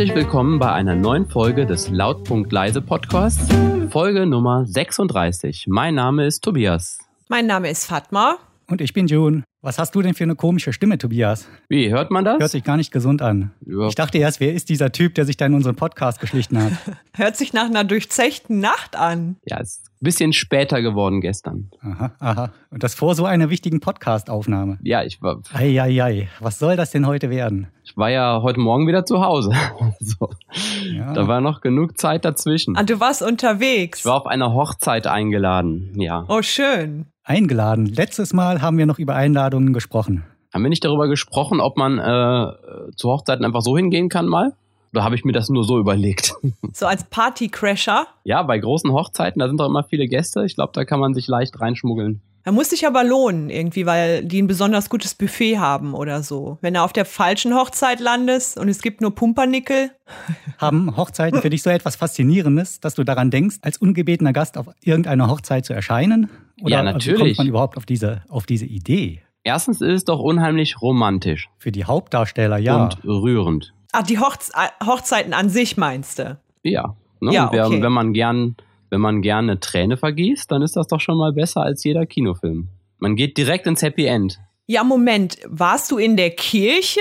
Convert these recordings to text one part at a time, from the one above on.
Herzlich willkommen bei einer neuen Folge des Lautpunkt Leise Podcasts, Folge Nummer 36. Mein Name ist Tobias. Mein Name ist Fatma. Und ich bin June. Was hast du denn für eine komische Stimme, Tobias? Wie, hört man das? Hört sich gar nicht gesund an. Ja. Ich dachte erst, wer ist dieser Typ, der sich da in unseren Podcast geschlichen hat? Hört sich nach einer durchzechten Nacht an. Ja, ist ein bisschen später geworden gestern. Aha, aha. Und das vor so einer wichtigen Podcast-Aufnahme. Ja, ich war, Eieiei, was soll das denn heute werden? ich war ja heute Morgen wieder zu Hause. so. Ja. Da war noch genug Zeit dazwischen. Ah, du warst unterwegs. Ich war auf einer Hochzeit eingeladen. Ja. oh, schön. Eingeladen. Letztes Mal haben wir noch über Einladungen gesprochen. Haben wir nicht darüber gesprochen, ob man äh, zu Hochzeiten einfach so hingehen kann mal? Oder habe ich mir das nur so überlegt? So als Partycrasher. ja, bei großen Hochzeiten, da sind doch immer viele Gäste. Ich glaube, da kann man sich leicht reinschmuggeln. Da muss sich aber lohnen irgendwie, weil die ein besonders gutes Buffet haben oder so. Wenn du auf der falschen Hochzeit landest und es gibt nur Pumpernickel. Haben Hochzeiten für dich so etwas Faszinierendes, dass du daran denkst, als ungebetener Gast auf irgendeiner Hochzeit zu erscheinen? Oder Ja, Wie natürlich. kommt man überhaupt auf diese, auf diese Idee? Erstens ist es doch unheimlich romantisch Für die Hauptdarsteller, ja. und rührend. Ah, die Hochz äh, Hochzeiten an sich meinst du? Ja. Ne? Ja, Und wer, okay. wenn man gern, wenn man gern eine Träne vergießt, dann ist das doch schon mal besser als jeder Kinofilm. Man geht direkt ins Happy End. Ja, Moment. Warst du in der Kirche?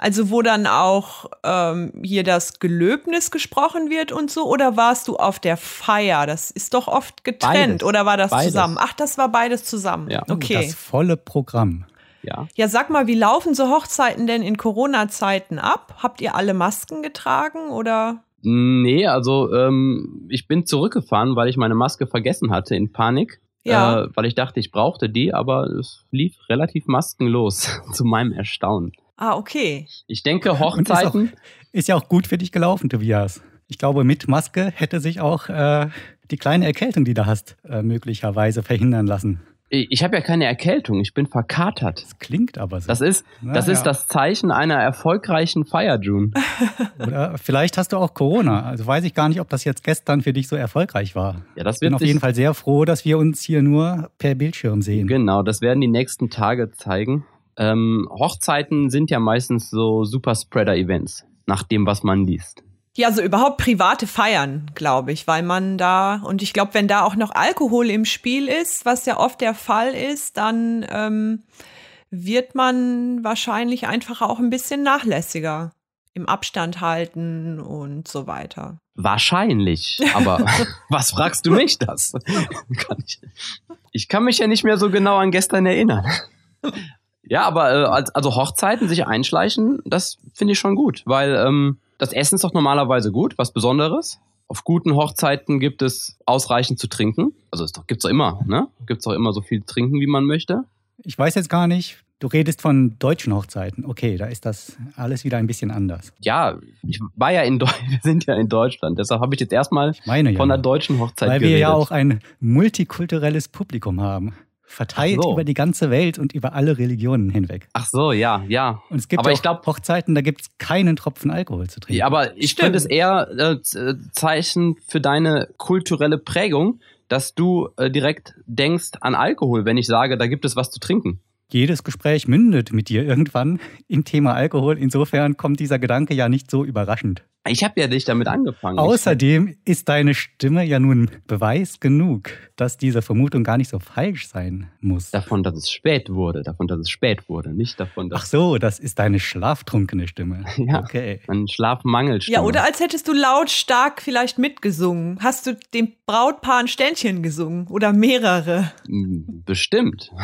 Also wo dann auch ähm, hier das Gelöbnis gesprochen wird und so? Oder warst du auf der Feier? Das ist doch oft getrennt. Beides. Oder war das Beides. zusammen? Ach, das war beides zusammen. Ja. Okay. Das volle Programm. Ja. Ja, sag mal, wie laufen so Hochzeiten denn in Corona-Zeiten ab? Habt ihr alle Masken getragen oder? Nee, also ähm, ich bin zurückgefahren, weil ich meine Maske vergessen hatte in Panik. Ja. Äh, weil ich dachte, ich brauchte die, aber es lief relativ maskenlos, zu meinem Erstaunen. Ah, okay. Ich denke, Und ist, auch, Hochzeiten. ist ja auch gut für dich gelaufen, Tobias. Ich glaube, mit Maske hätte sich auch äh, die kleine Erkältung, die du hast, äh, möglicherweise verhindern lassen. Ich habe ja keine Erkältung, ich bin verkatert. Das klingt aber so. Das ist, Na das ist ja. das Zeichen einer erfolgreichen Feier, June. Oder vielleicht hast du auch Corona. Also weiß ich gar nicht, ob das jetzt gestern für dich so erfolgreich war. Ja, das Ich bin auf jeden Fall sehr froh, dass wir uns hier nur per Bildschirm sehen. Genau, das werden die nächsten Tage zeigen. Ähm, Hochzeiten sind ja meistens so Super-Spreader-Events, nach dem, was man liest. Ja, so überhaupt private Feiern, glaube ich, weil man da, und ich glaube, wenn da auch noch Alkohol im Spiel ist, was ja oft der Fall ist, dann ähm, wird man wahrscheinlich einfach auch ein bisschen nachlässiger im Abstand halten und so weiter. Wahrscheinlich, aber was fragst du mich das? ich, kann mich ja nicht mehr so genau an gestern erinnern. Ja, aber äh, als- also Hochzeiten sich einschleichen, das finde ich schon gut, weil ähm, das Essen ist doch normalerweise gut, was Besonderes. Auf guten Hochzeiten gibt es ausreichend zu trinken. Also es doch, gibt's doch immer, ne? Gibt's doch immer so viel trinken, wie man möchte. Ich weiß jetzt gar nicht, du redest von deutschen Hochzeiten. Okay, da ist das alles wieder ein bisschen anders. Ja, ich war ja in Deutschland, wir sind ja in Deutschland, deshalb habe ich jetzt erstmal Ich meine ja. von der deutschen Hochzeit Weil geredet. wir ja auch ein multikulturelles Publikum haben. Verteilt so. über die ganze Welt und über alle Religionen hinweg. Ach so, ja, ja. Und es gibt Aber auch ich glaub- Hochzeiten, da gibt es keinen Tropfen Alkohol zu trinken. Ja, aber ich finde es eher äh, äh, Zeichen für deine kulturelle Prägung, dass du äh, direkt denkst an Alkohol, wenn ich sage, da gibt es was zu trinken. Jedes Gespräch mündet mit dir irgendwann im Thema Alkohol. Insofern kommt dieser Gedanke ja nicht so überraschend. Ich habe ja dich damit angefangen. Außerdem ist deine Stimme ja nun Beweis genug, dass diese Vermutung gar nicht so falsch sein muss. Davon, dass es spät wurde, davon, dass es spät wurde, nicht davon, Ach dass so, das ist deine schlaftrunkene Stimme. Ja. Okay. man Schlafmangel Ja, oder als hättest du lautstark vielleicht mitgesungen. Hast du dem Brautpaar ein Ständchen gesungen oder mehrere? Bestimmt.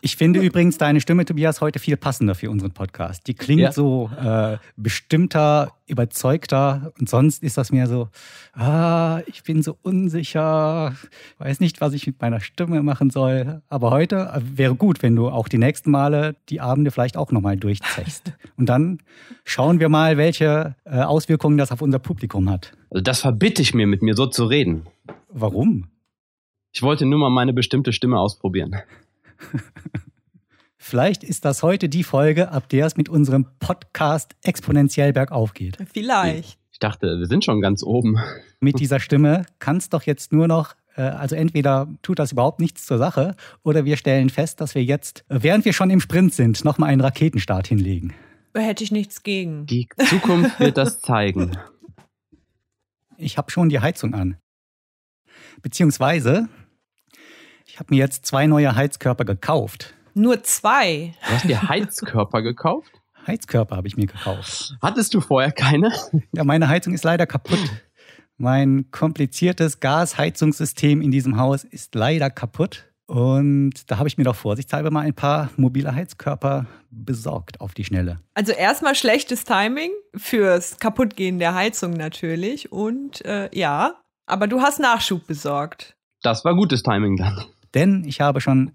Ich finde übrigens deine Stimme, Tobias, heute viel passender für unseren Podcast. Die klingt Ja. so äh, bestimmter, überzeugter und sonst ist das mehr so, ah, ich bin so unsicher, weiß nicht, was ich mit meiner Stimme machen soll. Aber heute äh, wäre gut, wenn du auch die nächsten Male die Abende vielleicht auch nochmal durchzechst. Und dann schauen wir mal, welche äh, Auswirkungen das auf unser Publikum hat. Also das verbitte ich mir, mit mir so zu reden. Warum? Ich wollte nur mal meine bestimmte Stimme ausprobieren. Vielleicht ist das heute die Folge, ab der es mit unserem Podcast exponentiell bergauf geht. Vielleicht. Ich dachte, wir sind schon ganz oben. Mit dieser Stimme kann es doch jetzt nur noch, äh, also entweder tut das überhaupt nichts zur Sache oder wir stellen fest, dass wir jetzt, äh, während wir schon im Sprint sind, nochmal einen Raketenstart hinlegen. Hätte ich nichts gegen. Die Zukunft wird das zeigen. Ich habe schon die Heizung an. Beziehungsweise, ich habe mir jetzt zwei neue Heizkörper gekauft. Nur zwei. Du hast dir Heizkörper gekauft? Heizkörper habe ich mir gekauft. Hattest du vorher keine? Ja, meine Heizung ist leider kaputt. Mein kompliziertes Gasheizungssystem in diesem Haus ist leider kaputt. Und da habe ich mir doch vorsichtshalber mal ein paar mobile Heizkörper besorgt auf die Schnelle. Also erstmal schlechtes Timing fürs Kaputtgehen der Heizung natürlich. Und äh, ja, aber du hast Nachschub besorgt. Das war gutes Timing dann. Denn ich habe schon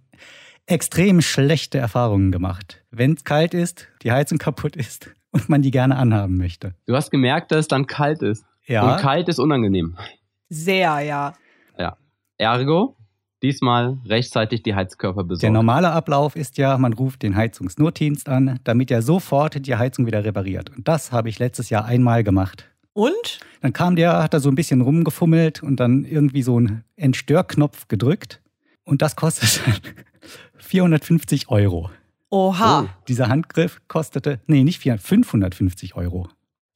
extrem schlechte Erfahrungen gemacht. Wenn es kalt ist, die Heizung kaputt ist und man die gerne anhaben möchte. Du hast gemerkt, dass es dann kalt ist. Ja. Und kalt ist unangenehm. Sehr, ja. Ja. Ergo, diesmal rechtzeitig die Heizkörper besorgen. Der normale Ablauf ist ja, man ruft den Heizungsnotdienst an, damit er sofort die Heizung wieder repariert. Und das habe ich letztes Jahr einmal gemacht. Und? Dann kam der, hat da so ein bisschen rumgefummelt und dann irgendwie so einen Entstörknopf gedrückt. Und das kostet 450 Euro. Oha. Oh. Dieser Handgriff kostete, nee, nicht 400, 550 Euro.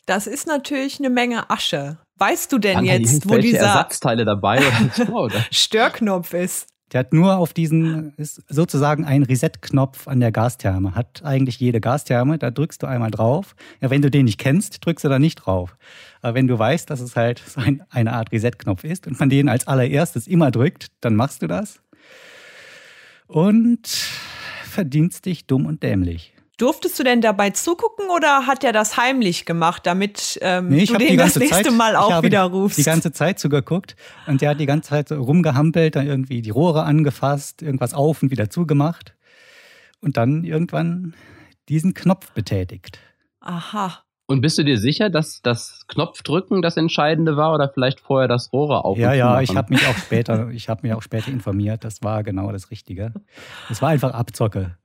Das ist natürlich eine Menge Asche. Weißt du denn Waren da jetzt, wo dieser Ersatzteile dabei? Störknopf ist? Der hat nur auf diesen, ist sozusagen ein Reset-Knopf an der Gastherme. Hat eigentlich jede Gastherme, da drückst du einmal drauf. Ja, wenn du den nicht kennst, drückst du da nicht drauf. Aber wenn du weißt, dass es halt so ein, eine Art Reset-Knopf ist und man den als allererstes immer drückt, dann machst du das. Und verdienst dich dumm und dämlich. Durftest du denn dabei zugucken oder hat er das heimlich gemacht, damit ähm, Nee, ich du den das nächste Zeit, Mal auch wieder rufst? die ganze Zeit zugeguckt und der hat die ganze Zeit so rumgehampelt, dann irgendwie die Rohre angefasst, irgendwas auf und wieder zugemacht und dann irgendwann diesen Knopf betätigt. Aha. Und bist du dir sicher, dass das Knopfdrücken das Entscheidende war oder vielleicht vorher das Rohre auf? Ja, ja, ich habe mich auch später, ich habe mich auch später informiert, das war genau das Richtige. Es war einfach Abzocke.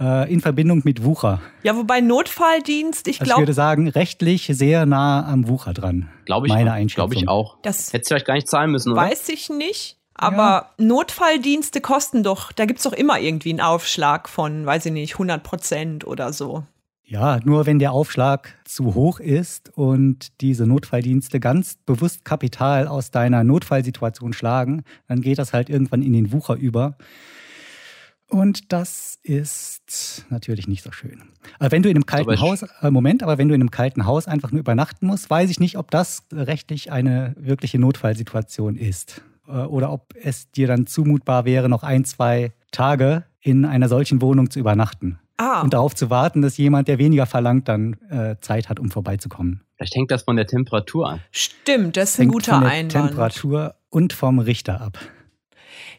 Äh, in Verbindung mit Wucher. Ja, wobei Notfalldienst, ich Also ich glaube, würde sagen, rechtlich sehr nah am Wucher dran. Glaube ich, meine. Einschätzung. Glaube ich auch. das Hättest du vielleicht gar nicht zahlen müssen, oder? weiß ich nicht. Aber Notfalldienste kosten doch, da gibt's doch immer irgendwie einen Aufschlag von, weiß ich nicht, 100 Prozent oder so. Ja, nur wenn der Aufschlag zu hoch ist und diese Notfalldienste ganz bewusst Kapital aus deiner Notfallsituation schlagen, dann geht das halt irgendwann in den Wucher über. Und das ist natürlich nicht so schön. Aber wenn du in einem kalten Aber Haus, äh, Moment, aber wenn du in einem kalten Haus einfach nur übernachten musst, weiß ich nicht, ob das rechtlich eine wirkliche Notfallsituation ist. Äh, Oder ob es dir dann zumutbar wäre, noch ein, zwei Tage in einer solchen Wohnung zu übernachten. Ah, Und darauf zu warten, dass jemand, der weniger verlangt, dann äh, Zeit hat, um vorbeizukommen. Vielleicht hängt das von der Temperatur an. stimmt, das ist ein Hängt guter von der Einwand. Temperatur und vom Richter ab.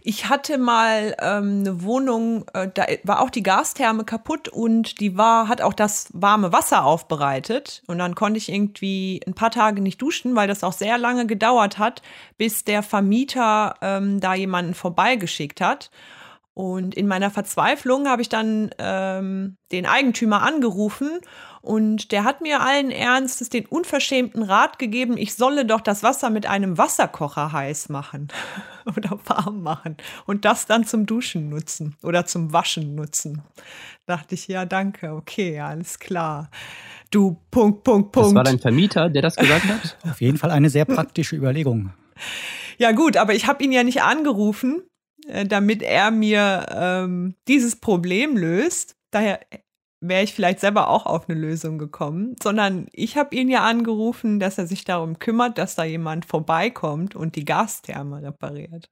Ich hatte mal ähm, eine Wohnung, äh, da war auch die Gastherme kaputt und die war, hat auch das warme Wasser aufbereitet. Und dann konnte ich irgendwie ein paar Tage nicht duschen, weil das auch sehr lange gedauert hat, bis der Vermieter ähm, da jemanden vorbeigeschickt hat. Und in meiner Verzweiflung habe ich dann ähm, den Eigentümer angerufen und der hat mir allen Ernstes den unverschämten Rat gegeben, ich solle doch das Wasser mit einem Wasserkocher heiß machen oder warm machen und das dann zum Duschen nutzen oder zum Waschen nutzen. Dachte ich, ja, danke, okay, alles klar. Du, Punkt, Punkt, Das Punkt. war dein Vermieter, der das gesagt hat? Auf jeden Fall eine sehr praktische Überlegung. Ja gut, aber ich habe ihn ja nicht angerufen, damit er mir ähm, dieses Problem löst. Daher wäre ich vielleicht selber auch auf eine Lösung gekommen, sondern ich habe ihn ja angerufen, dass er sich darum kümmert, dass da jemand vorbeikommt und die Gastherme repariert.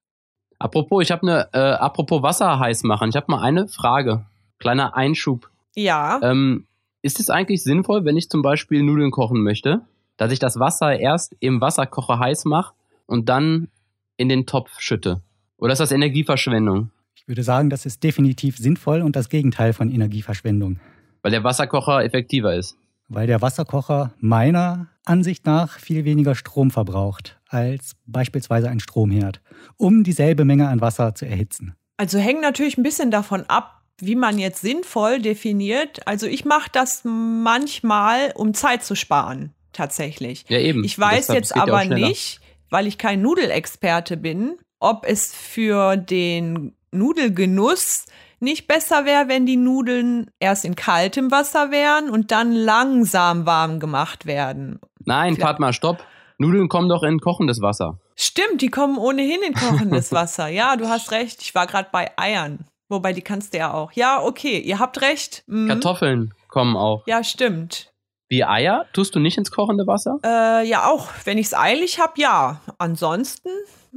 Apropos, ich habe eine, äh, apropos Wasser heiß machen. Ich habe mal eine Frage. Kleiner Einschub. Ja, Ähm, ist es eigentlich sinnvoll, wenn ich zum Beispiel Nudeln kochen möchte, dass ich das Wasser erst im Wasserkocher heiß mache und dann in den Topf schütte? Oder ist das Energieverschwendung? Ich würde sagen, das ist definitiv sinnvoll und das Gegenteil von Energieverschwendung. Weil der Wasserkocher effektiver ist. Weil der Wasserkocher meiner Ansicht nach viel weniger Strom verbraucht als beispielsweise ein Stromherd, um dieselbe Menge an Wasser zu erhitzen. also hängt natürlich ein bisschen davon ab, wie man jetzt sinnvoll definiert. Also ich mache das manchmal, um Zeit zu sparen, tatsächlich. Ja, eben. Ich weiß Deshalb jetzt aber nicht, weil ich kein Nudelexperte bin, ob es für den Nudelgenuss nicht besser wäre, wenn die Nudeln erst in kaltem Wasser wären und dann langsam warm gemacht werden? Nein, Vielleicht- warte mal, stopp. Nudeln kommen doch in kochendes Wasser. Stimmt, die kommen ohnehin in kochendes Wasser. Ja, du hast recht. Ich war gerade bei Eiern. Wobei, die kannst du ja auch. Ja, okay, ihr habt recht. Mhm. Kartoffeln kommen auch. Ja, stimmt. Wie Eier tust du nicht ins kochende Wasser? Äh, ja, auch wenn ich es eilig habe, ja. Ansonsten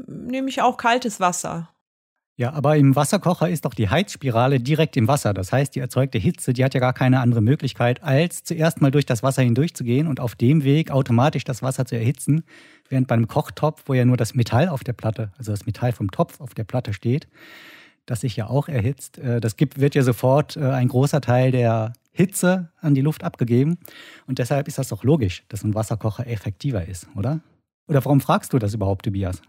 nehme ich auch kaltes Wasser. Ja, aber im Wasserkocher ist doch die Heizspirale direkt im Wasser. Das heißt, die erzeugte Hitze, die hat ja gar keine andere Möglichkeit, als zuerst mal durch das Wasser hindurchzugehen und auf dem Weg automatisch das Wasser zu erhitzen. Während beim Kochtopf, wo ja nur das Metall auf der Platte, also das Metall vom Topf auf der Platte steht, das sich ja auch erhitzt, äh, das gibt, wird ja sofort äh, ein großer Teil der Hitze an die Luft abgegeben. Und deshalb ist das doch logisch, dass ein Wasserkocher effektiver ist, oder? Oder warum fragst du das überhaupt, Tobias?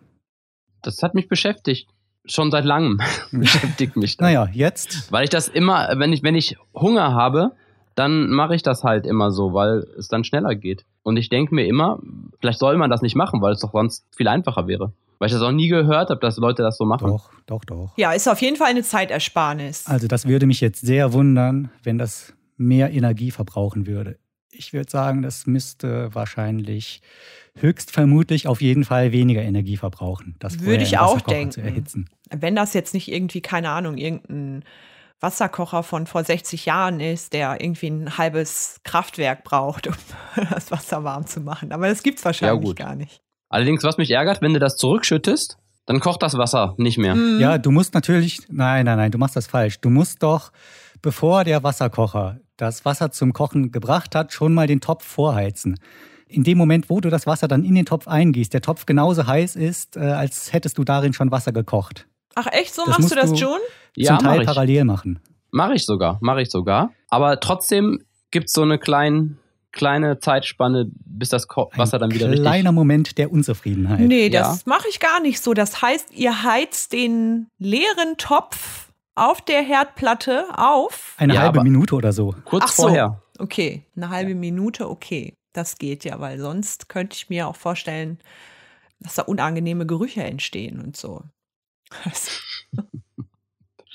Das hat mich beschäftigt. Schon seit langem beschäftigt mich das. Naja, jetzt Weil ich das immer, wenn ich, wenn ich Hunger habe, dann mache ich das halt immer so, weil es dann schneller geht. Und ich denke mir immer, vielleicht soll man das nicht machen, weil es doch sonst viel einfacher wäre. Weil ich das auch nie gehört habe, dass Leute das so machen. doch, doch, doch. Ja, ist auf jeden Fall eine Zeitersparnis. Also das würde mich jetzt sehr wundern, wenn das mehr Energie verbrauchen würde. Ich würde sagen, das müsste wahrscheinlich höchstvermutlich auf jeden Fall weniger Energie verbrauchen. Das Würde ich auch denken. Zu erhitzen. Wenn das jetzt nicht irgendwie, keine Ahnung, irgendein Wasserkocher von vor 60 Jahren ist, der irgendwie ein halbes Kraftwerk braucht, um das Wasser warm zu machen. Aber das gibt's wahrscheinlich gut. gar nicht. Allerdings, was mich ärgert, wenn du das zurückschüttest, dann kocht das Wasser nicht mehr. Mhm. Ja, du musst natürlich, nein, nein, nein, du machst das falsch. Du musst doch, bevor der Wasserkocher das Wasser zum Kochen gebracht hat, schon mal den Topf vorheizen. In dem Moment, wo du das Wasser dann in den Topf eingießt, der Topf genauso heiß ist, äh, als hättest du darin schon Wasser gekocht. Ach echt, so Das machst du das, du- June? Ja, Zum Teil mache ich. parallel machen. Mache ich sogar, mache ich sogar. Aber trotzdem gibt's so eine klein, kleine Zeitspanne, bis das Wasser dann wieder richtig... kleiner Moment der Unzufriedenheit. Nee, Ja. das mache ich gar nicht so. Das heißt, ihr heizt den leeren Topf auf der Herdplatte auf. Eine Ja, halbe Minute oder so. Kurz Ach so. vorher. Okay, eine halbe Minute, okay. Das geht ja, weil sonst könnte ich mir auch vorstellen, dass da unangenehme Gerüche entstehen und so.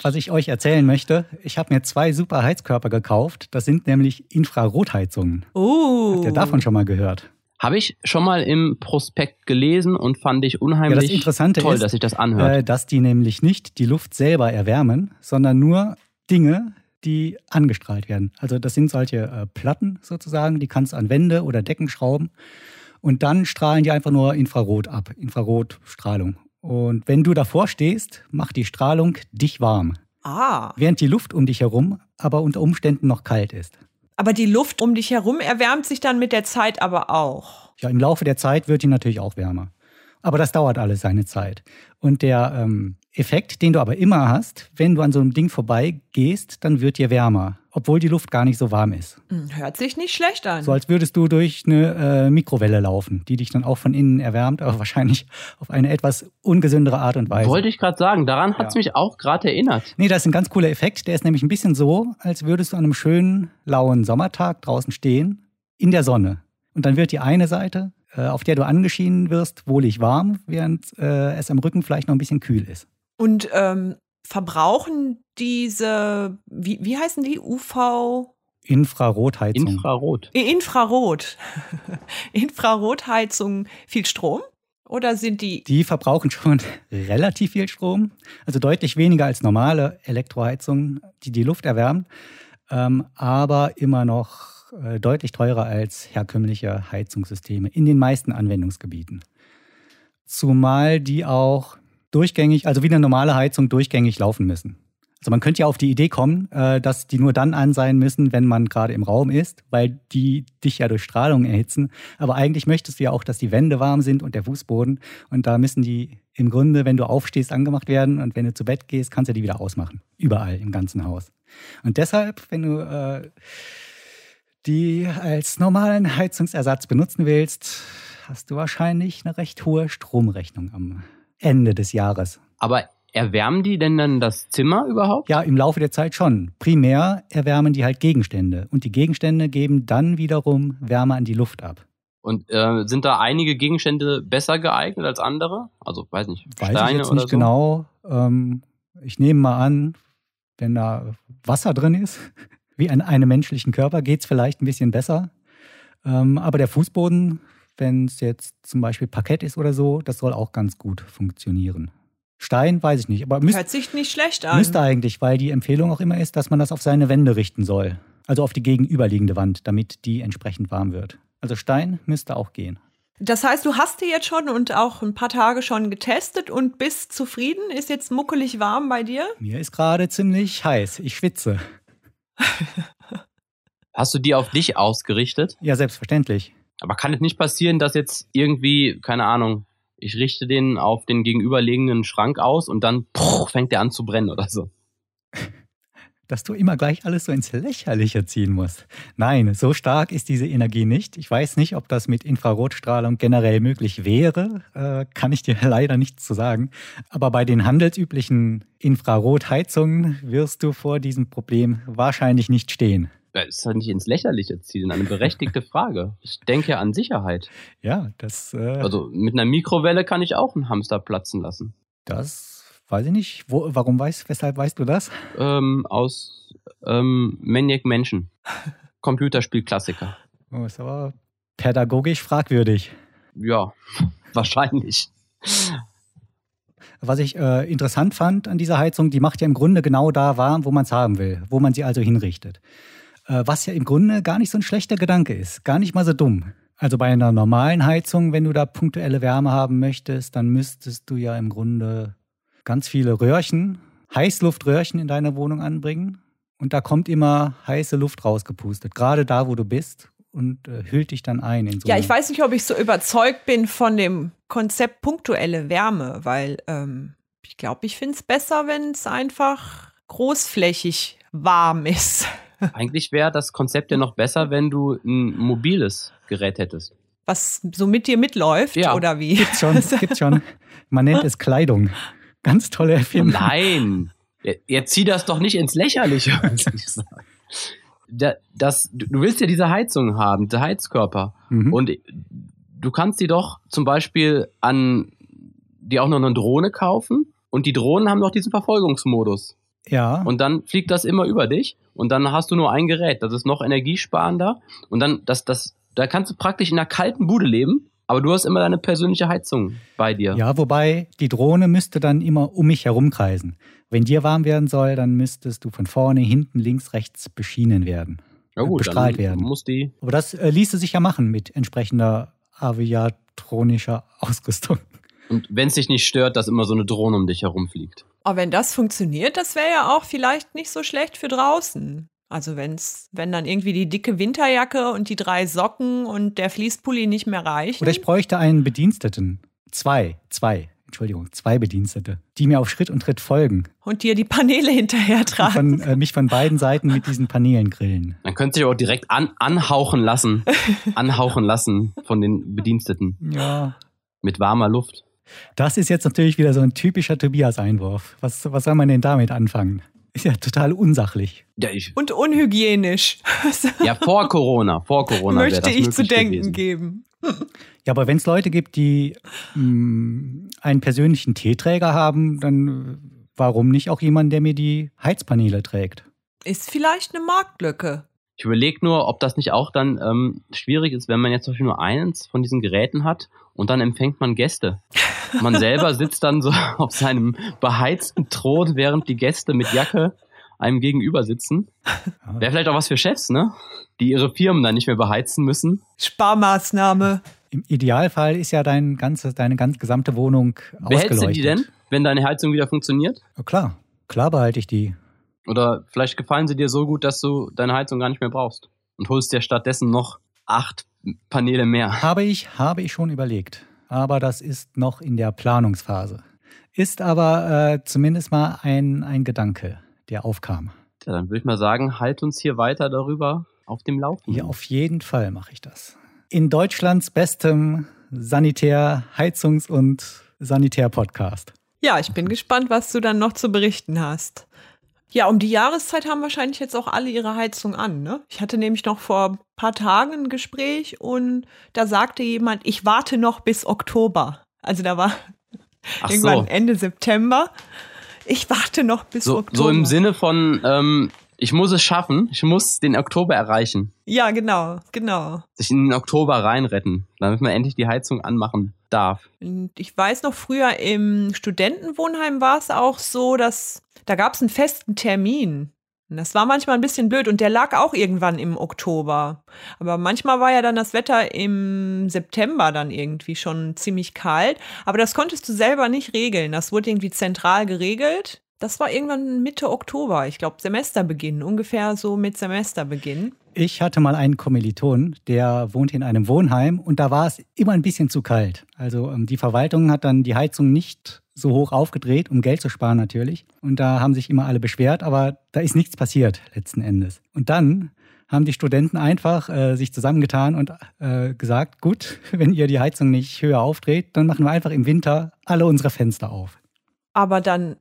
Was ich euch erzählen möchte, ich habe mir zwei super Heizkörper gekauft. Das sind nämlich Infrarotheizungen. Oh. Habt ihr davon schon mal gehört? Habe ich schon mal im Prospekt gelesen und fand ich unheimlich Ja, das Interessante toll, ist, dass sich das anhört. Äh, dass die nämlich nicht die Luft selber erwärmen, sondern nur Dinge, die angestrahlt werden. Also das sind solche äh, Platten sozusagen, die kannst du an Wände oder Decken schrauben und dann strahlen die einfach nur Infrarot ab, Infrarotstrahlung. Und wenn du davor stehst, macht die Strahlung dich warm, Ah, während die Luft um dich herum aber unter Umständen noch kalt ist. Aber die Luft um dich herum erwärmt sich dann mit der Zeit aber auch. Ja, im Laufe der Zeit wird die natürlich auch wärmer. Aber das dauert alles seine Zeit. Und der ähm, Effekt, den du aber immer hast, wenn du an so einem Ding vorbeigehst, dann wird dir wärmer, obwohl die Luft gar nicht so warm ist. Hm, Hört sich nicht schlecht an. So als würdest du durch eine äh, Mikrowelle laufen, die dich dann auch von innen erwärmt, aber wahrscheinlich auf eine etwas ungesündere Art und Weise. Wollte ich gerade sagen, daran hat's Ja. mich auch gerade erinnert. Nee, das ist ein ganz cooler Effekt. Der ist nämlich ein bisschen so, als würdest du an einem schönen, lauen Sommertag draußen stehen, in der Sonne. Und dann wird die eine Seite, auf der du angeschienen wirst, wohlig warm, während äh, es am Rücken vielleicht noch ein bisschen kühl ist. Und ähm, verbrauchen diese, wie, wie heißen die? UV? Infrarotheizung. Infrarot. Äh, Infrarot. Infrarotheizung viel Strom? Oder sind die. die verbrauchen schon relativ viel Strom, also deutlich weniger als normale Elektroheizungen, die die Luft erwärmen, ähm, aber immer noch äh, deutlich teurer als herkömmliche Heizungssysteme in den meisten Anwendungsgebieten. Zumal die auch durchgängig, also wie eine normale Heizung, durchgängig laufen müssen. Also man könnte ja auf die Idee kommen, äh, dass die nur dann an sein müssen, wenn man gerade im Raum ist, weil die dich ja durch Strahlung erhitzen. Aber eigentlich möchtest du ja auch, dass die Wände warm sind und der Fußboden. Und da müssen die im Grunde, wenn du aufstehst, angemacht werden. Und wenn du zu Bett gehst, kannst du die wieder ausmachen. Überall im ganzen Haus. Und deshalb, wenn du äh, die als normalen Heizungsersatz benutzen willst, hast du wahrscheinlich eine recht hohe Stromrechnung am Ende des Jahres. Aber erwärmen die denn dann das Zimmer überhaupt? Ja, im Laufe der Zeit schon. Primär erwärmen die halt Gegenstände. Und die Gegenstände geben dann wiederum Wärme an die Luft ab. Und äh, sind da einige Gegenstände besser geeignet als andere? Also, weiß nicht, Weiß Steine ich jetzt nicht so? genau. Ähm, ich nehme mal an, wenn da Wasser drin ist, wie an einem menschlichen Körper, geht es vielleicht ein bisschen besser. Ähm, aber der Fußboden, wenn es jetzt zum Beispiel Parkett ist oder so, das soll auch ganz gut funktionieren. Stein weiß ich nicht, aber müsst, Hört sich nicht schlecht an. müsste eigentlich, weil die Empfehlung auch immer ist, dass man das auf seine Wände richten soll. Also auf die gegenüberliegende Wand, damit die entsprechend warm wird. Also Stein müsste auch gehen. Das heißt, du hast die jetzt schon und auch ein paar Tage schon getestet und bist zufrieden? Ist jetzt muckelig warm bei dir? Mir ist gerade ziemlich heiß. Ich schwitze. Hast du die auf dich ausgerichtet? Ja, selbstverständlich. Aber kann es nicht passieren, dass jetzt irgendwie, keine Ahnung, ich richte den auf den gegenüberliegenden Schrank aus und dann puh, fängt der an zu brennen oder so? Dass du immer gleich alles so ins Lächerliche ziehen musst. Nein, so stark ist diese Energie nicht. Ich weiß nicht, ob das mit Infrarotstrahlung generell möglich wäre. Äh, kann ich dir leider nichts zu sagen. Aber bei den handelsüblichen Infrarotheizungen wirst du vor diesem Problem wahrscheinlich nicht stehen. Das ist halt nicht ins Lächerliche zielen, eine berechtigte Frage. Ich denke an Sicherheit. Ja, das, äh, Also mit einer Mikrowelle kann ich auch einen Hamster platzen lassen. das weiß ich nicht. Wo, warum weißt, weshalb weißt du das? Ähm, aus ähm, Maniac Menschen. Computerspielklassiker. Oh, ist aber pädagogisch fragwürdig. Ja, wahrscheinlich. Was ich äh, interessant fand an dieser Heizung, die macht ja im Grunde genau da warm, wo man es haben will, wo man sie also hinrichtet. Äh, was ja im Grunde gar nicht so ein schlechter Gedanke ist, gar nicht mal so dumm. Also bei einer normalen Heizung, wenn du da punktuelle Wärme haben möchtest, dann müsstest du ja im Grunde ganz viele Röhrchen, Heißluftröhrchen in deiner Wohnung anbringen. Und da kommt immer heiße Luft rausgepustet, gerade da, wo du bist und äh, hüllt dich dann ein in so Ja, ich weiß nicht, ob ich so überzeugt bin von dem Konzept punktuelle Wärme, weil ähm, ich glaube, ich finde es besser, wenn es einfach großflächig warm ist. Eigentlich wäre das Konzept ja noch besser, wenn du ein mobiles Gerät hättest. Was so mit dir mitläuft Ja. oder wie? Gibt's schon, gibt's schon. Man nennt es Kleidung. Ganz tolle Erfindung. Nein, jetzt zieh das doch nicht ins Lächerliche. das, du du willst ja diese Heizung haben, diese Heizkörper. Mhm. Und du kannst die doch zum Beispiel an die auch noch eine Drohne kaufen. Und die Drohnen haben doch diesen Verfolgungsmodus. ja. Und dann fliegt das immer über dich. Und dann hast du nur ein Gerät. Das ist noch energiesparender. Und dann, das, das, da kannst du praktisch in einer kalten Bude leben. Aber du hast immer deine persönliche Heizung bei dir. Ja, wobei die Drohne müsste dann immer um mich herumkreisen. Wenn dir warm werden soll, dann müsstest du von vorne, hinten, links, rechts beschienen werden. Ja gut, bestrahlt dann werden. muss die Aber das äh, ließe sich ja machen mit entsprechender aviatronischer Ausrüstung. Und wenn es dich nicht stört, dass immer so eine Drohne um dich herumfliegt. Aber wenn das funktioniert, das wäre ja auch vielleicht nicht so schlecht für draußen. Also wenn's, wenn dann irgendwie die dicke Winterjacke und die drei Socken und der Fließpulli nicht mehr reichen. Oder ich bräuchte einen Bediensteten. Zwei, zwei, Entschuldigung, zwei Bedienstete, die mir auf Schritt und Tritt folgen und dir die Paneele hinterher und tragen. von, äh, mich von beiden Seiten mit diesen Paneelen grillen. Dann könntest du dich auch direkt an, anhauchen lassen. anhauchen lassen von den Bediensteten. Ja, Mit warmer Luft. das ist jetzt natürlich wieder so ein typischer Tobias-Einwurf. Was, was soll man denn damit anfangen? Ist ja total unsachlich. Ja, ich, Und unhygienisch. ja vor Corona. Vor Corona möchte das ich zu denken gewesen. geben. Ja, aber wenn es Leute gibt, die mh, einen persönlichen Teeträger haben, dann äh, warum nicht auch jemand, der mir die Heizpaneele trägt? Ist vielleicht eine Marktlücke. Ich überlege nur, ob das nicht auch dann ähm, schwierig ist, wenn man jetzt zum Beispiel nur eins von diesen Geräten hat und dann empfängt man Gäste. Man selber sitzt dann so auf seinem beheizten Thron, während die Gäste mit Jacke einem gegenüber sitzen. Wäre vielleicht auch was für Chefs, ne? Die ihre Firmen dann nicht mehr beheizen müssen. Sparmaßnahme. Im Idealfall ist ja dein ganzes, deine ganz gesamte Wohnung Behältst du ausgeleuchtet. die denn, wenn deine Heizung wieder funktioniert? Ja, klar, klar behalte ich die. Oder vielleicht gefallen sie dir so gut, dass du deine Heizung gar nicht mehr brauchst und holst dir stattdessen noch acht Paneele mehr. Habe ich, habe ich schon überlegt. Aber das ist noch in der Planungsphase. Ist aber äh, zumindest mal ein, ein Gedanke, der aufkam. Ja, dann würde ich mal sagen, halt uns hier weiter darüber auf dem Laufenden. Ja, auf jeden Fall mache ich das. In Deutschlands bestem Sanitär-, Heizungs- und Sanitär-Podcast. Ja, ich bin gespannt, was du dann noch zu berichten hast. Ja, um die Jahreszeit haben wahrscheinlich jetzt auch alle ihre Heizung an. Ne? Ich hatte nämlich noch vor ein paar Tagen ein Gespräch und da sagte jemand, ich warte noch bis Oktober. Also da war Ach irgendwann so. Ende September. Ich warte noch bis so, Oktober. So im Sinne von, ähm, ich muss es schaffen, ich muss den Oktober erreichen. Ja, genau, genau. Sich in den Oktober reinretten, damit man endlich die Heizung anmachen darf. Und ich weiß noch, früher im Studentenwohnheim war es auch so, dass da gab es einen festen Termin. Und das war manchmal ein bisschen blöd und der lag auch irgendwann im Oktober. Aber manchmal war ja dann das Wetter im September dann irgendwie schon ziemlich kalt. Aber das konntest du selber nicht regeln. Das wurde irgendwie zentral geregelt. Das war irgendwann Mitte Oktober. Ich glaube, Semesterbeginn, ungefähr so mit Semesterbeginn. Ich hatte mal einen Kommiliton, der wohnt in einem Wohnheim und da war es immer ein bisschen zu kalt. Also ähm, die Verwaltung hat dann die Heizung nicht so hoch aufgedreht, um Geld zu sparen natürlich. Und da haben sich immer alle beschwert, aber da ist nichts passiert letzten Endes. Und dann haben die Studenten einfach äh, sich zusammengetan und äh, gesagt, gut, wenn ihr die Heizung nicht höher aufdreht, dann machen wir einfach im Winter alle unsere Fenster auf. Aber dann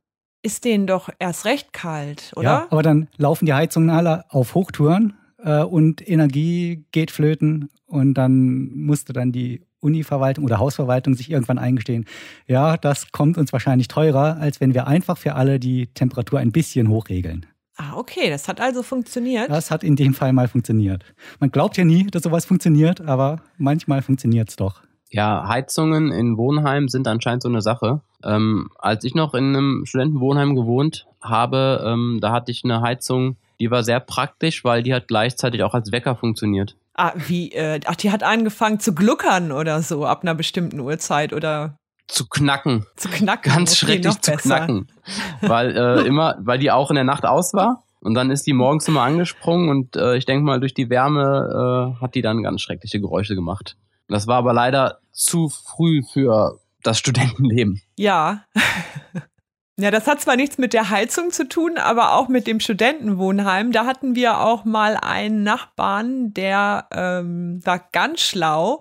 ist denen doch erst recht kalt, oder? Ja, aber dann laufen die Heizungen alle auf Hochtouren äh, und Energie geht flöten und dann musste dann die Univerwaltung oder Hausverwaltung sich irgendwann eingestehen, ja, das kommt uns wahrscheinlich teurer, als wenn wir einfach für alle die Temperatur ein bisschen hochregeln. Ah, okay, das hat also funktioniert. Das hat in dem Fall mal funktioniert. Man glaubt ja nie, dass sowas funktioniert, aber manchmal funktioniert es doch. Ja, Heizungen in Wohnheimen sind anscheinend so eine Sache. Ähm, als ich noch in einem Studentenwohnheim gewohnt habe, ähm, da hatte ich eine Heizung, die war sehr praktisch, weil die hat gleichzeitig auch als Wecker funktioniert. Ah, wie, äh, ach, die hat angefangen zu gluckern oder so ab einer bestimmten Uhrzeit oder zu knacken. zu knacken. Ganz Okay, schrecklich zu besser. knacken. Weil äh, immer, weil die auch in der Nacht aus war. Und dann ist die morgens immer angesprungen und äh, ich denke mal, durch die Wärme äh, hat die dann ganz schreckliche Geräusche gemacht. Das war aber leider zu früh für das Studentenleben. Ja. Ja, das hat zwar nichts mit der Heizung zu tun, aber auch mit dem Studentenwohnheim. Da hatten wir auch mal einen Nachbarn, der ähm, war ganz schlau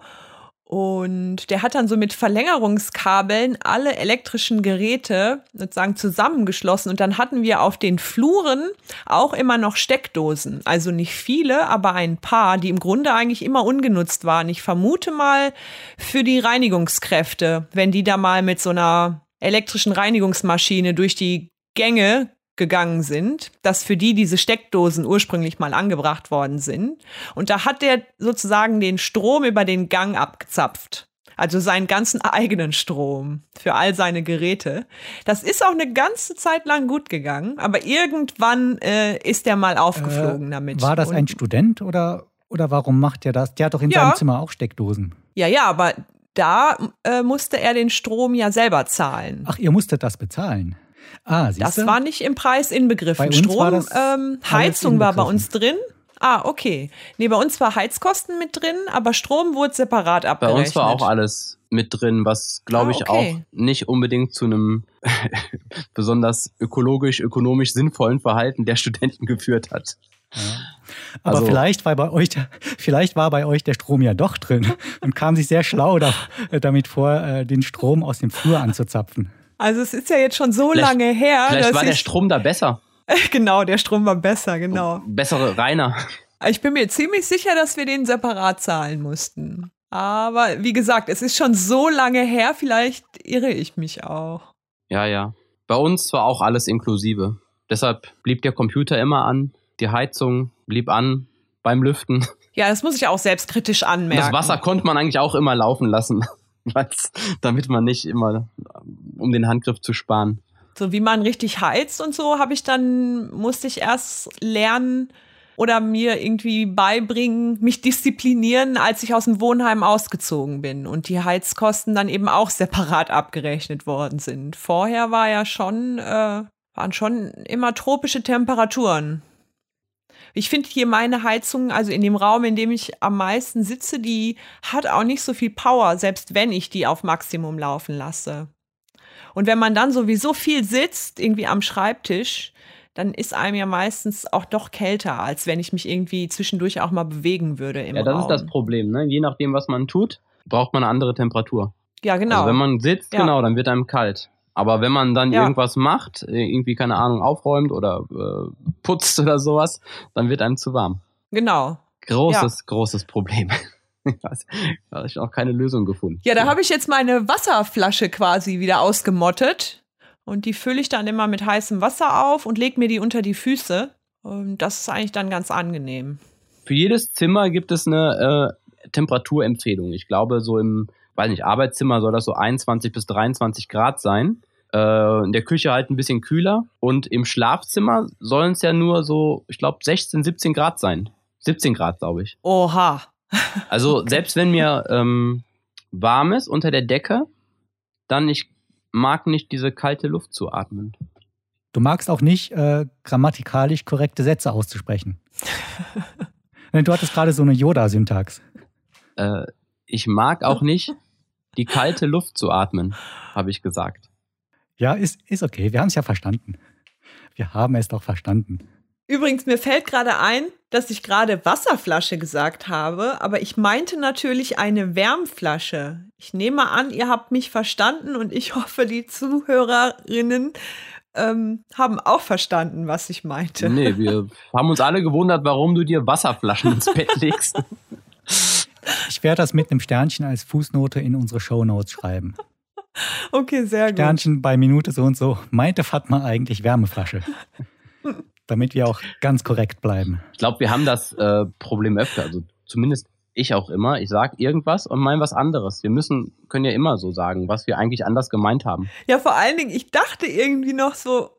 und der hat dann so mit Verlängerungskabeln alle elektrischen Geräte sozusagen zusammengeschlossen und dann hatten wir auf den Fluren auch immer noch Steckdosen. Also nicht viele, aber ein paar, die im Grunde eigentlich immer ungenutzt waren. Ich vermute mal für die Reinigungskräfte, wenn die da mal mit so einer elektrischen Reinigungsmaschine durch die Gänge gegangen sind, dass für die diese Steckdosen ursprünglich mal angebracht worden sind. Und da hat der sozusagen den Strom über den Gang abgezapft. Also seinen ganzen eigenen Strom für all seine Geräte. Das ist auch eine ganze Zeit lang gut gegangen, aber irgendwann äh, ist der mal aufgeflogen Äh, damit. War das Und- ein Student oder, oder warum macht er das? Der hat doch in Ja. seinem Zimmer auch Steckdosen. Ja, ja, aber da äh, musste er den Strom ja selber zahlen. Ach, ihr musstet das bezahlen. Ah, siehst Das du? war nicht im Preis inbegriffen. Bei Strom, war das ähm, Heizung war bei uns drin. Ah, okay. Nee, bei uns war Heizkosten mit drin, aber Strom wurde separat Bei abgerechnet. uns war auch alles mit drin, was glaube Ah, ich okay. auch nicht unbedingt zu einem besonders ökologisch, ökonomisch sinnvollen Verhalten der Studenten geführt hat. Aber Also- vielleicht war bei euch, der, vielleicht war bei euch der Strom ja doch drin und kam sich sehr schlau da, damit vor, äh, den Strom aus dem Flur anzuzapfen. Also es ist ja jetzt schon so Vielleicht- lange her, Vielleicht war der Strom da besser. genau, der Strom war besser, genau. Bessere Reiner. Ich bin mir ziemlich sicher, dass wir den separat zahlen mussten. Aber wie gesagt, es ist schon so lange her, vielleicht irre ich mich auch. Ja, ja. Bei uns war auch alles inklusive. Deshalb blieb der Computer immer an, die Heizung blieb an beim Lüften. Ja, das muss ich auch selbstkritisch Und anmerken. das Wasser konnte man eigentlich auch immer laufen lassen, damit man nicht immer, um den Handgriff zu sparen. so wie man richtig heizt und so, habe ich dann, musste ich erst lernen oder mir irgendwie beibringen, mich disziplinieren, als ich aus dem Wohnheim ausgezogen bin und die Heizkosten dann eben auch separat abgerechnet worden sind. Vorher war ja schon, äh, waren schon immer tropische Temperaturen. Ich finde hier meine Heizung, also in dem Raum, in dem ich am meisten sitze, die hat auch nicht so viel Power, selbst wenn ich die auf Maximum laufen lasse. Und wenn man dann sowieso viel sitzt, irgendwie am Schreibtisch, dann ist einem ja meistens auch doch kälter, als wenn ich mich irgendwie zwischendurch auch mal bewegen würde im Ja, das Raum. ist das Problem. Ne? Je nachdem, was man tut, braucht man eine andere Temperatur. Ja, genau. Also wenn man sitzt, Ja. genau, dann wird einem kalt. Aber wenn man dann Ja. irgendwas macht, äh, irgendwie, keine Ahnung, aufräumt oder äh, putzt oder sowas, dann wird einem zu warm. genau. Großes, großes Problem. da habe ich auch keine Lösung gefunden. Ja, da habe ich jetzt meine Wasserflasche quasi wieder ausgemottet Und die fülle ich dann immer mit heißem Wasser auf und lege mir die unter die Füße. Und das ist eigentlich dann ganz angenehm. Für jedes Zimmer gibt es eine äh, Temperaturempfehlung. Ich glaube, so im, weiß nicht, Arbeitszimmer soll das so 21 bis 23 Grad sein. Äh, in der Küche halt ein bisschen kühler. Und im Schlafzimmer sollen es ja nur so, ich glaube, 16, 17 Grad sein. 17 Grad, glaube ich. Oha. Also selbst wenn mir ähm, warm ist unter der Decke, dann ich mag nicht diese kalte Luft zu atmen. Du magst auch nicht äh, grammatikalisch korrekte Sätze auszusprechen. du hattest gerade so eine Yoda-Syntax. Äh, ich mag auch nicht die kalte Luft zu atmen, habe ich gesagt. Ja, ist, ist okay. Wir haben es ja verstanden. Wir haben es doch verstanden. Übrigens, mir fällt gerade ein, dass ich gerade Wasserflasche gesagt habe, aber ich meinte natürlich eine Wärmflasche. Ich nehme an, ihr habt mich verstanden und ich hoffe, die Zuhörerinnen ähm, haben auch verstanden, was ich meinte. Nee, wir haben uns alle gewundert, warum du dir Wasserflaschen ins Bett legst. Ich werde das mit einem Sternchen als Fußnote in unsere Shownotes schreiben. Okay, sehr gut. Sternchen bei Minute so und so. Meinte Fatma eigentlich Wärmeflasche? damit wir auch ganz korrekt bleiben. Ich glaube, wir haben das äh, Problem öfter. Also zumindest ich auch immer. Ich sage irgendwas und meine was anderes. Wir müssen, können ja immer so sagen, was wir eigentlich anders gemeint haben. Ja, vor allen Dingen, ich dachte irgendwie noch so,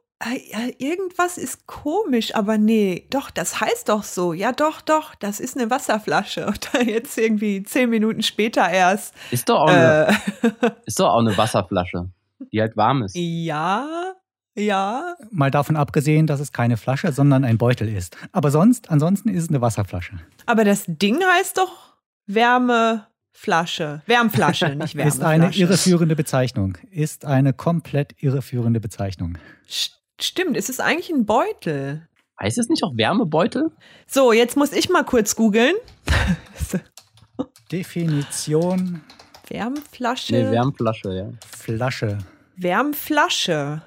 irgendwas ist komisch, aber nee, doch, das heißt doch so. Ja, doch, doch, das ist eine Wasserflasche. Und dann jetzt irgendwie zehn Minuten später erst. Ist doch auch, eine, äh, ist doch auch eine Wasserflasche, die halt warm ist. Ja, ja. Mal davon abgesehen, dass es keine Flasche, sondern ein Beutel ist. Aber sonst, ansonsten ist es eine Wasserflasche. Aber das Ding heißt doch Wärmeflasche. Wärmflasche, nicht Wärmeflasche. ist eine irreführende Bezeichnung. Ist eine komplett irreführende Bezeichnung. Stimmt, es ist eigentlich ein Beutel. Heißt es nicht auch Wärmebeutel? So, jetzt muss ich mal kurz googeln. Definition. Wärmflasche. Nee, Wärmflasche, ja. Flasche. Wärmflasche.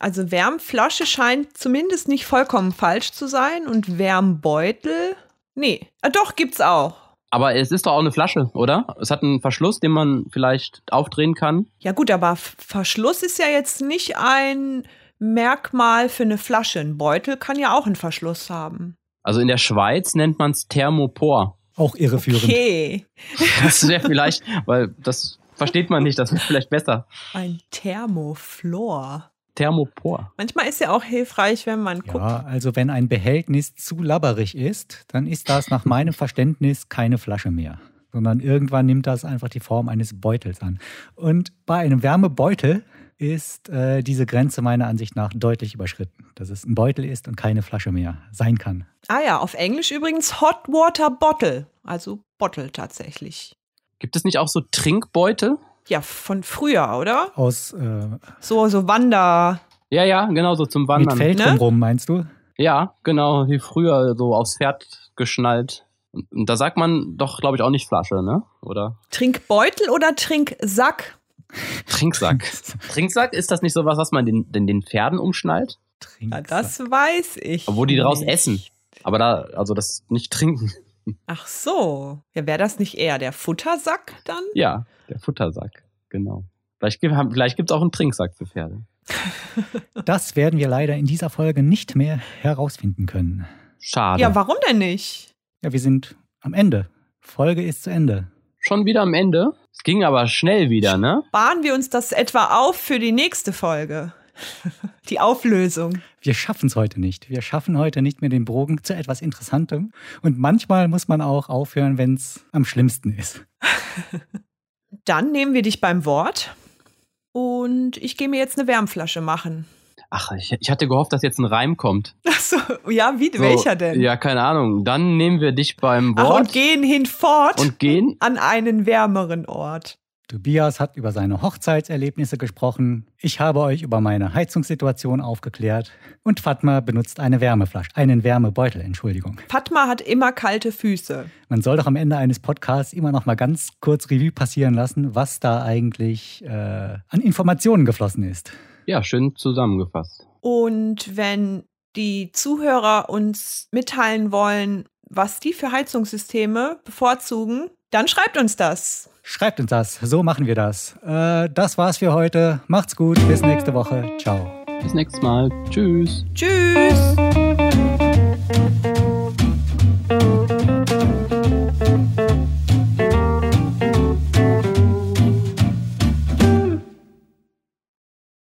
Also Wärmflasche scheint zumindest nicht vollkommen falsch zu sein und Wärmbeutel, nee, ah, doch gibt's auch. Aber es ist doch auch eine Flasche, oder? Es hat einen Verschluss, den man vielleicht aufdrehen kann. Ja gut, aber Verschluss ist ja jetzt nicht ein Merkmal für eine Flasche. Ein Beutel kann ja auch einen Verschluss haben. Also in der Schweiz nennt man es Thermopor. Auch irreführend. Okay. Das wäre vielleicht, weil das versteht man nicht, das wäre vielleicht besser. Ein Thermoflor. Thermopor. Manchmal ist ja auch hilfreich, wenn man ja, guckt. also wenn ein Behältnis zu labberig ist, dann ist das nach meinem Verständnis keine Flasche mehr, sondern irgendwann nimmt das einfach die Form eines Beutels an. Und bei einem Wärmebeutel ist äh, diese Grenze meiner Ansicht nach deutlich überschritten, dass es ein Beutel ist und keine Flasche mehr sein kann. Ah ja, auf Englisch übrigens Hot Water Bottle, also Bottle tatsächlich. Gibt es nicht auch so Trinkbeutel? Ja, von früher, oder? Aus äh, so so Wander. Ja, ja, genau so zum Wandern. Mit Feld ne? rum, meinst du? Ja, genau, wie früher so aufs Pferd geschnallt. Und da sagt man doch, glaube ich, auch nicht Flasche, ne? Oder? Trinkbeutel oder Trinksack? Trinksack. Trinksack, ist das nicht so was, was man den, den, den Pferden umschnallt? Ja, das weiß ich. Wo die daraus essen. Aber da, also das nicht trinken. Ach so. Ja, wäre das nicht eher der Futtersack dann? Ja, der Futtersack, genau. Vielleicht, vielleicht gibt es auch einen Trinksack für Pferde. Das werden wir leider in dieser Folge nicht mehr herausfinden können. Schade. Ja, warum denn nicht? Ja, wir sind am Ende. Folge ist zu Ende. Schon wieder am Ende? Es ging aber schnell wieder, ne? Sparen wir uns das etwa auf für die nächste Folge? Die Auflösung. Wir schaffen es heute nicht. Wir schaffen heute nicht mehr den Bogen zu etwas Interessantem. Und manchmal muss man auch aufhören, wenn es am schlimmsten ist. Dann nehmen wir dich beim Wort und ich gehe mir jetzt eine Wärmflasche machen. Ach, ich, ich hatte gehofft, dass jetzt ein Reim kommt. Ach so, ja, wie, so, welcher denn? Ja, keine Ahnung. Dann nehmen wir dich beim Wort. Ach, und gehen hinfort. Und gehen? An einen wärmeren Ort. Tobias hat über seine Hochzeitserlebnisse gesprochen. Ich habe euch über meine Heizungssituation aufgeklärt. Und Fatma benutzt eine Wärmeflasche, einen Wärmebeutel, Entschuldigung. Fatma hat immer kalte Füße. Man soll doch am Ende eines Podcasts immer noch mal ganz kurz Revue passieren lassen, was da eigentlich äh, an Informationen geflossen ist. Ja, schön zusammengefasst. Und wenn die Zuhörer uns mitteilen wollen, was die für Heizungssysteme bevorzugen, Dann schreibt uns das. Schreibt uns das. So machen wir das. Äh, das war's für heute. Macht's gut. Bis nächste Woche. Ciao. Bis nächstes Mal. Tschüss. Tschüss.